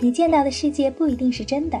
你见到的世界不一定是真的，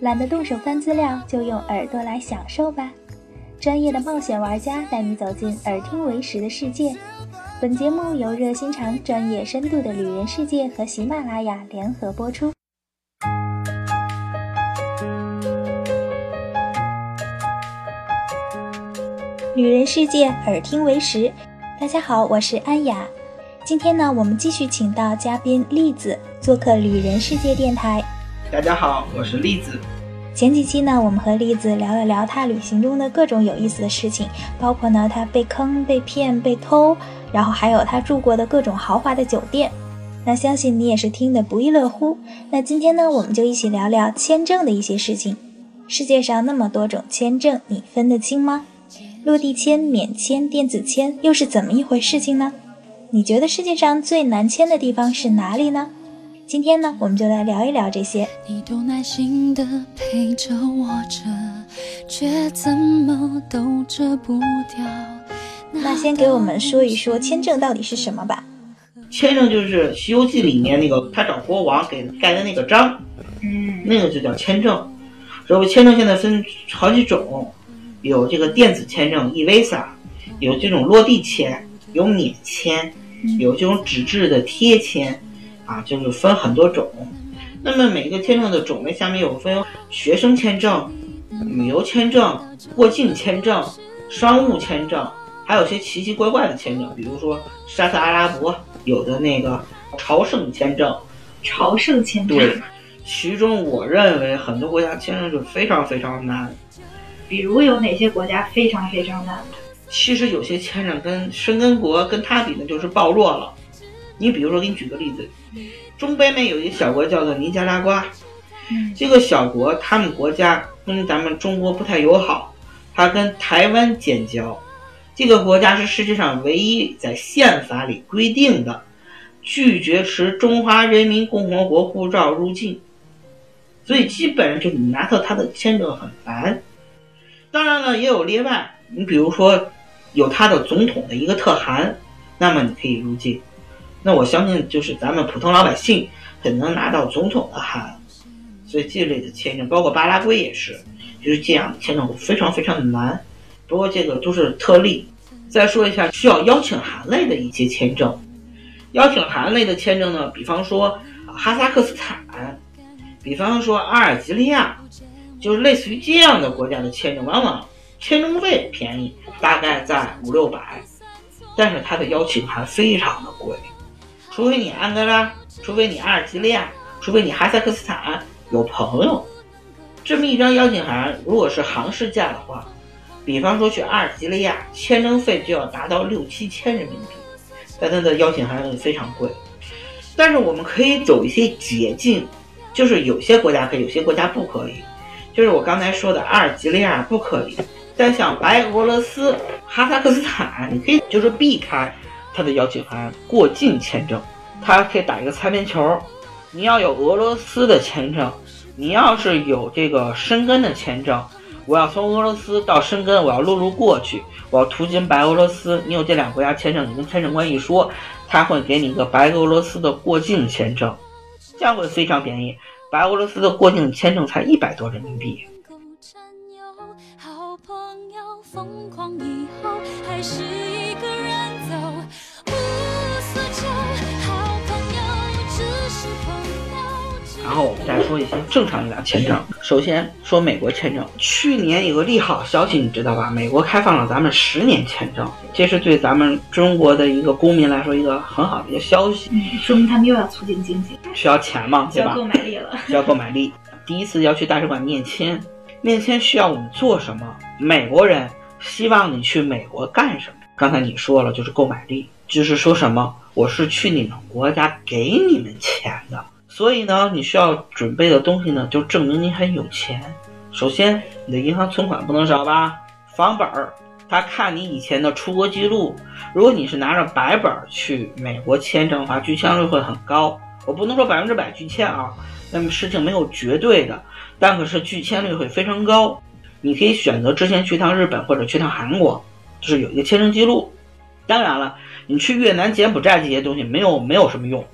懒得动手翻资料，就用耳朵来享受吧。专业的冒险玩家带你走进耳听为实的世界。本节目由热心肠、专业深度的旅人世界和喜马拉雅联合播出。旅人世界，耳听为实。大家好，我是安雅。今天呢，我们继续请到嘉宾栗子做客旅人世界电台。大家好，我是栗子。前几期呢，我们和栗子聊了聊他旅行中的各种有意思的事情，包括呢他被坑、被骗、被偷，然后还有他住过的各种豪华的酒店。那相信你也是听得不亦乐乎。那今天呢，我们就一起聊聊签证的一些事情。世界上那么多种签证，你分得清吗？落地签、免签、电子签又是怎么一回事情呢？你觉得世界上最难签的地方是哪里呢？今天呢，我们就来聊一聊这些。你都耐心的陪着我着，却怎么都遮不掉。那先给我们说一说签证到底是什么吧。签证就是《西游记》里面那个他找国王给盖的那个章，嗯，那个就叫签证。然后签证现在分好几种，有这个电子签证 e-visa，有这种落地签，有免签。有这种纸质的贴签，啊，就是分很多种。那么每个签证的种类下面有分学生签证、旅游签证、过境签证、商务签证，还有些奇奇怪怪的签证，比如说沙特阿拉伯有的那个朝圣签证。朝圣签证。对，其中我认为很多国家签证就非常非常难。比如有哪些国家非常非常难？其实有些签证跟申根国跟他比呢，就是暴弱了。你比如说，给你举个例子，中北美有一个小国叫做尼加拉瓜，这个小国他们国家跟咱们中国不太友好，它跟台湾建交。这个国家是世界上唯一在宪法里规定的拒绝持中华人民共和国护照入境，所以基本上就你拿到他的签证很难。当然了，也有例外，你比如说。有他的总统的一个特函，那么你可以入境。那我相信就是咱们普通老百姓很能拿到总统的函，所以这类的签证，包括巴拉圭也是，就是这样签证非常非常的难。不过这个都是特例。再说一下需要邀请函类的一些签证，邀请函类的签证呢，比方说哈萨克斯坦，比方说阿尔及利亚，就是类似于这样的国家的签证，往往。签证费便宜，大概在五六百，但是它的邀请函非常的贵，除非你安哥拉，除非你阿尔及利亚，除非你哈萨克斯坦有朋友，这么一张邀请函，如果是航市价的话，比方说去阿尔及利亚，签证费就要达到六七千人民币，但他的邀请函非常贵，但是我们可以走一些捷径，就是有些国家可以，有些国家不可以，就是我刚才说的阿尔及利亚不可以。但像白俄罗斯、哈萨克斯坦，你可以就是避开他的邀请函过境签证，他可以打一个擦边球。你要有俄罗斯的签证，你要是有这个申根的签证，我要从俄罗斯到申根，我要陆路过去，我要途经白俄罗斯。你有这两个国家签证，你跟签证官一说，他会给你一个白俄罗斯的过境签证，这样会非常便宜。白俄罗斯的过境签证才一百多人民币。疯狂以后还是然后我们再说一些正常一点签证。首先说美国签证去年有个利好消息你知道吧？美国开放了咱们十年签证这是对咱们中国的一个公民来说一个很好的一个消息说明他们又要促进经济需要钱嘛对吧？需要购买力了 需要购买力。第一次要去大使馆面签面签需要我们做什么？美国人希望你去美国干什么？刚才你说了，就是购买力，就是说什么？我是去你们国家给你们钱的，所以呢，你需要准备的东西呢，就证明你很有钱。首先，你的银行存款不能少吧？房本儿，他看你以前的出国记录。如果你是拿着白本去美国签证的话，拒签率会很高。我不能说百分之百拒签啊，那么事情没有绝对的，但可是拒签率会非常高。你可以选择之前去趟日本或者去趟韩国，就是有一个签证记录。当然了，你去越南、柬埔寨这些东西没有没有什么用，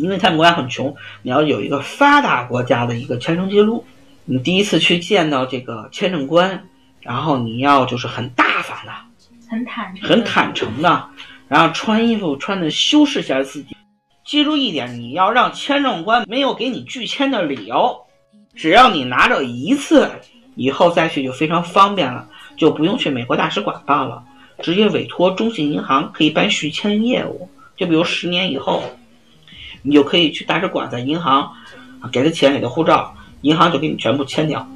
因为他们国家很穷，你要有一个发达国家的一个签证记录。你第一次去见到这个签证官，然后你要就是很大方的，很坦诚，很坦诚的，然后穿衣服穿的修饰一下自己。记住一点，你要让签证官没有给你拒签的理由，只要你拿着一次，以后再去就非常方便了，就不用去美国大使馆办了，直接委托中信银行可以办续签业务。就比如十年以后，你就可以去大使馆，在银行啊给他钱，给他护照，银行就给你全部签掉。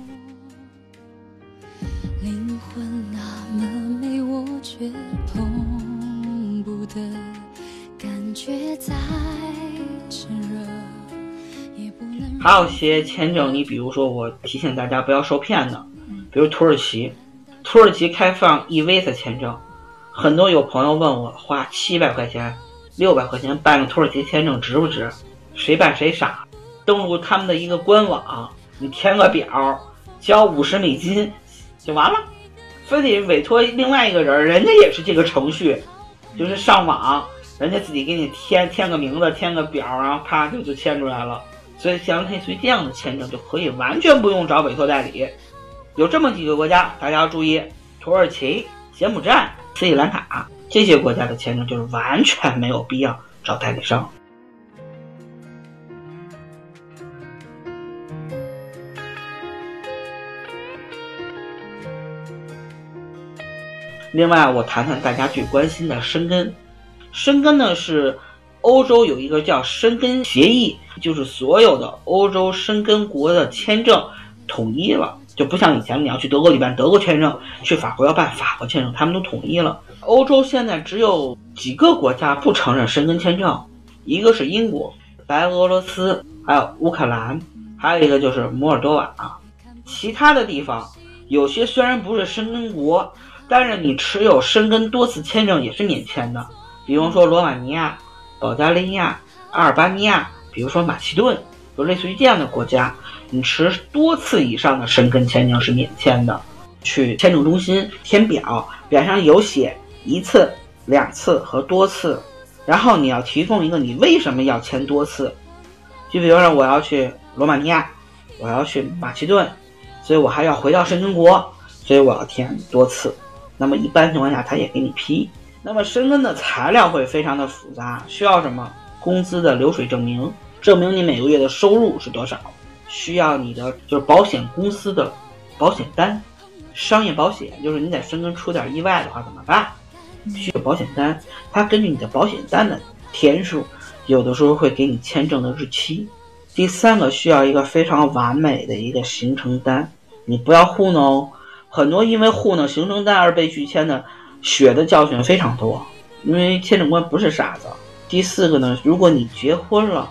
还有些签证，你比如说，我提醒大家不要受骗的，比如土耳其，土耳其开放 e visa 签证，很多有朋友问我，花七百块钱、六百块钱办个土耳其签证值不值？谁办谁傻。登录他们的一个官网，你填个表，交五十美金就完了，非得委托另外一个人，人家也是这个程序，就是上网，人家自己给你填填个名字，填个表，然后啪就就签出来了。所以像类似于这样的签证就可以完全不用找委托代理，有这么几个国家，大家要注意：土耳其、柬埔寨、斯里兰卡这些国家的签证就是完全没有必要找代理商。另外，我谈谈大家最关心的申根。申根呢是。欧洲有一个叫申根协议，就是所有的欧洲申根国的签证统一了，就不像以前你要去德国里办德国签证，去法国要办法国签证，他们都统一了。欧洲现在只有几个国家不承认申根签证，一个是英国、白俄罗斯，还有乌克兰，还有一个就是摩尔多瓦。其他的地方有些虽然不是申根国，但是你持有申根多次签证也是免签的，比方说罗马尼亚。保加利亚、阿尔巴尼亚，比如说马其顿，就类似于这样的国家，持多次以上的申根签证是免签的。去签证中心填表，表上有写一次、两次和多次，然后你要提供一个你为什么要签多次。就比如说我要去罗马尼亚，我要去马其顿，所以我还要回到申根国，所以我要填多次。那么一般情况下，他也给你批。那么申根的材料会非常的复杂，需要什么？工资的流水证明，证明你每个月的收入是多少？需要你的就是保险公司的保险单，商业保险，就是你在申根出点意外的话怎么办？需要保险单，它根据你的保险单的天数，有的时候会给你签证的日期。第三个需要一个非常完美的一个行程单，你不要糊弄，很多因为糊弄行程单而被拒签的。血的教训非常多，因为签证官不是傻子。第四个呢，如果你结婚了，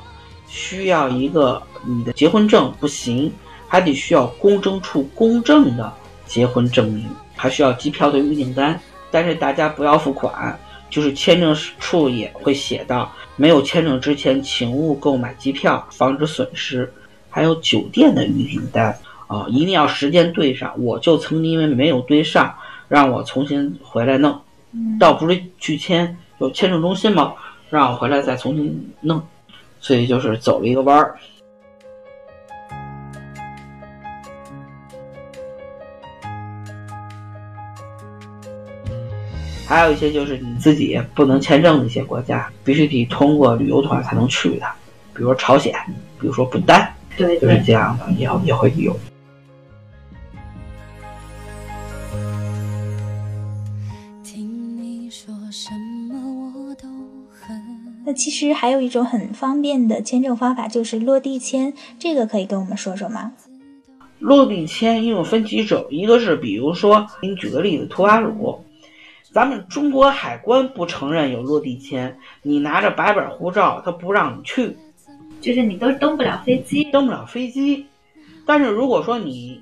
需要一个你的结婚证不行，还得需要公证处公证的结婚证明，还需要机票的预订单。但是大家不要付款，就是签证处也会写到，没有签证之前，请勿购买机票，防止损失。还有酒店的预订单啊，一定要时间对上。我就曾经因为没有对上。让我重新回来弄，倒不是拒签，有签证中心吗，让我回来再重新弄，所以就是走了一个弯儿。还有一些就是你自己不能签证的一些国家，必须得通过旅游团才能去的，比如说朝鲜，比如说不丹，对，就是这样的，也也会有。其实还有一种很方便的签证方法，就是落地签。这个可以跟我们说说吗？落地签因为分几种，一个是比如说，给你举个例子，图瓦鲁，咱们中国海关不承认有落地签，你拿着白本护照，他不让你去，就是你都登不了飞机，登不了飞机。但是如果说你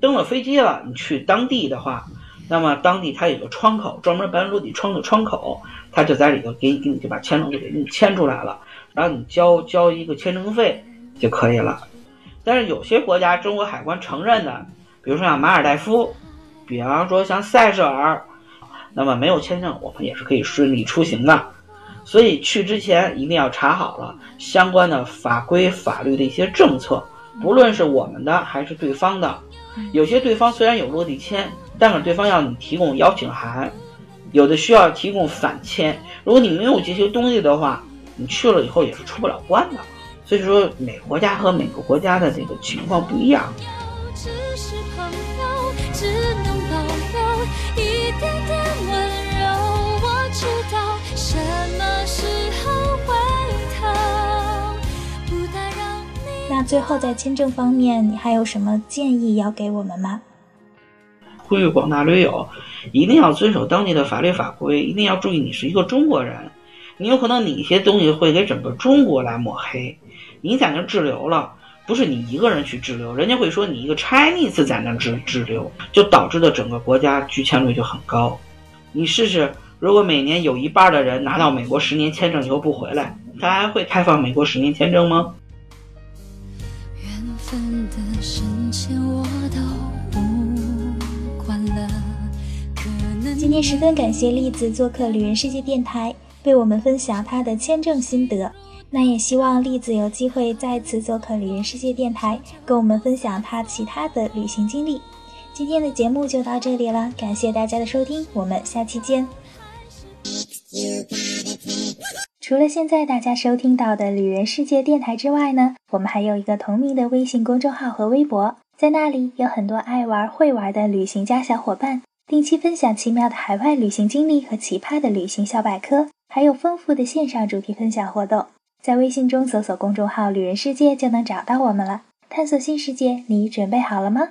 登了飞机了，你去当地的话，那么当地它有个窗口，专门办落地窗的窗口。他就在里头给给你就把签证就给你签出来了，然后你交交一个签证费就可以了。但是有些国家中国海关承认的，比如说像马尔代夫，比方说像塞舌尔，那么没有签证我们也是可以顺利出行的。所以去之前一定要查好了相关的法规法律的一些政策，不论是我们的还是对方的。有些对方虽然有落地签，但是对方要你提供邀请函，有的需要提供返签。如果你没有这些东西的话，你去了以后也是出不了关的。所以说，每国家和每个国家的这个情况不一样。那最后在签证方面，你还有什么建议要给我们吗？呼吁广大驴友一定要遵守当地的法律法规，一定要注意你是一个中国人，你有可能你一些东西会给整个中国来抹黑。你在那滞留了，不是你一个人去滞留，人家会说你一个 Chinese 在那滞滞留，就导致的整个国家拒签率就很高。你试试，如果每年有一半的人拿到美国十年签证以后不回来，他还会开放美国十年签证吗？缘分的深今天十分感谢栗子做客旅人世界电台，为我们分享他的签证心得。那也希望栗子有机会再次做客旅人世界电台，跟我们分享他其他的旅行经历。今天的节目就到这里了，感谢大家的收听，我们下期见。除了现在大家收听到的旅人世界电台之外呢，我们还有一个同名的微信公众号和微博，在那里有很多爱玩会玩的旅行家小伙伴，定期分享奇妙的海外旅行经历和奇葩的旅行小百科，还有丰富的线上主题分享活动。在微信中搜索公众号“旅人世界”就能找到我们了。探索新世界，你准备好了吗？